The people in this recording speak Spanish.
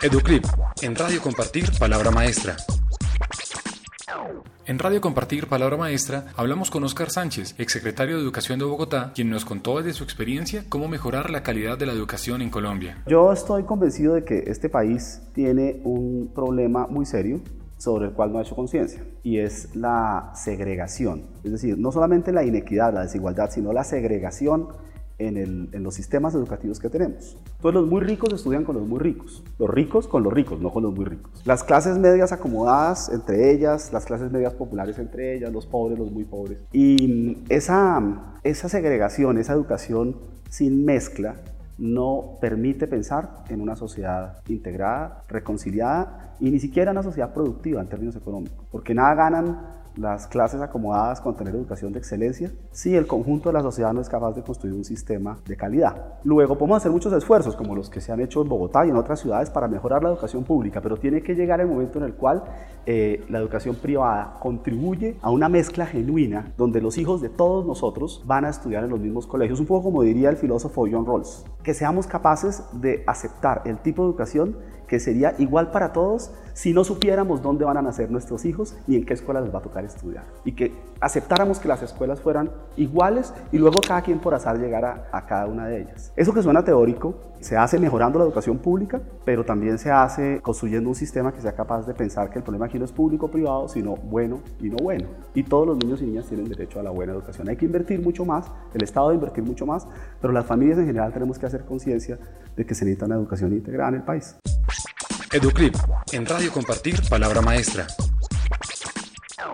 Educlip, en Radio Compartir, Palabra Maestra. En Radio Compartir Palabra Maestra hablamos con Óscar Sánchez, exsecretario de Educación de Bogotá, quien nos contó desde su experiencia cómo mejorar la calidad de la educación en Colombia. Yo estoy convencido de que este país tiene un problema muy serio sobre el cual no ha hecho conciencia y es la segregación. Es decir, no solamente la inequidad, la desigualdad, sino la segregación en, los sistemas educativos que tenemos. Entonces los muy ricos estudian con los muy ricos, los ricos con los ricos, no con los muy ricos. Las clases medias acomodadas entre ellas, las clases medias populares entre ellas, los pobres, los muy pobres. Y esa, esa segregación, esa educación sin mezcla, no permite pensar en una sociedad integrada, reconciliada y ni siquiera una sociedad productiva en términos económicos, porque nada ganan las clases acomodadas con tener educación de excelencia si el conjunto de la sociedad no es capaz de construir un sistema de calidad. Luego podemos hacer muchos esfuerzos como los que se han hecho en Bogotá y en otras ciudades para mejorar la educación pública, pero tiene que llegar el momento en el cual eh, la educación privada contribuye a una mezcla genuina donde los hijos de todos nosotros van a estudiar en los mismos colegios, un poco como diría el filósofo John Rawls, que seamos capaces de aceptar el tipo de educación que sería igual para todos si no supiéramos dónde van a nacer nuestros hijos y en qué escuela les va a tocar estudiar. Y que aceptáramos que las escuelas fueran iguales y luego cada quien por azar llegara a cada una de ellas. Eso que suena teórico se hace mejorando la educación pública, pero también se hace construyendo un sistema que sea capaz de pensar que el problema aquí no es público o privado, sino bueno y no bueno. Y todos los niños y niñas tienen derecho a la buena educación. Hay que invertir mucho más, el Estado debe invertir mucho más, pero las familias en general tenemos que hacer conciencia de que se necesita una educación integrada en el país. Educlip, en Radio Compartir, Palabra Maestra.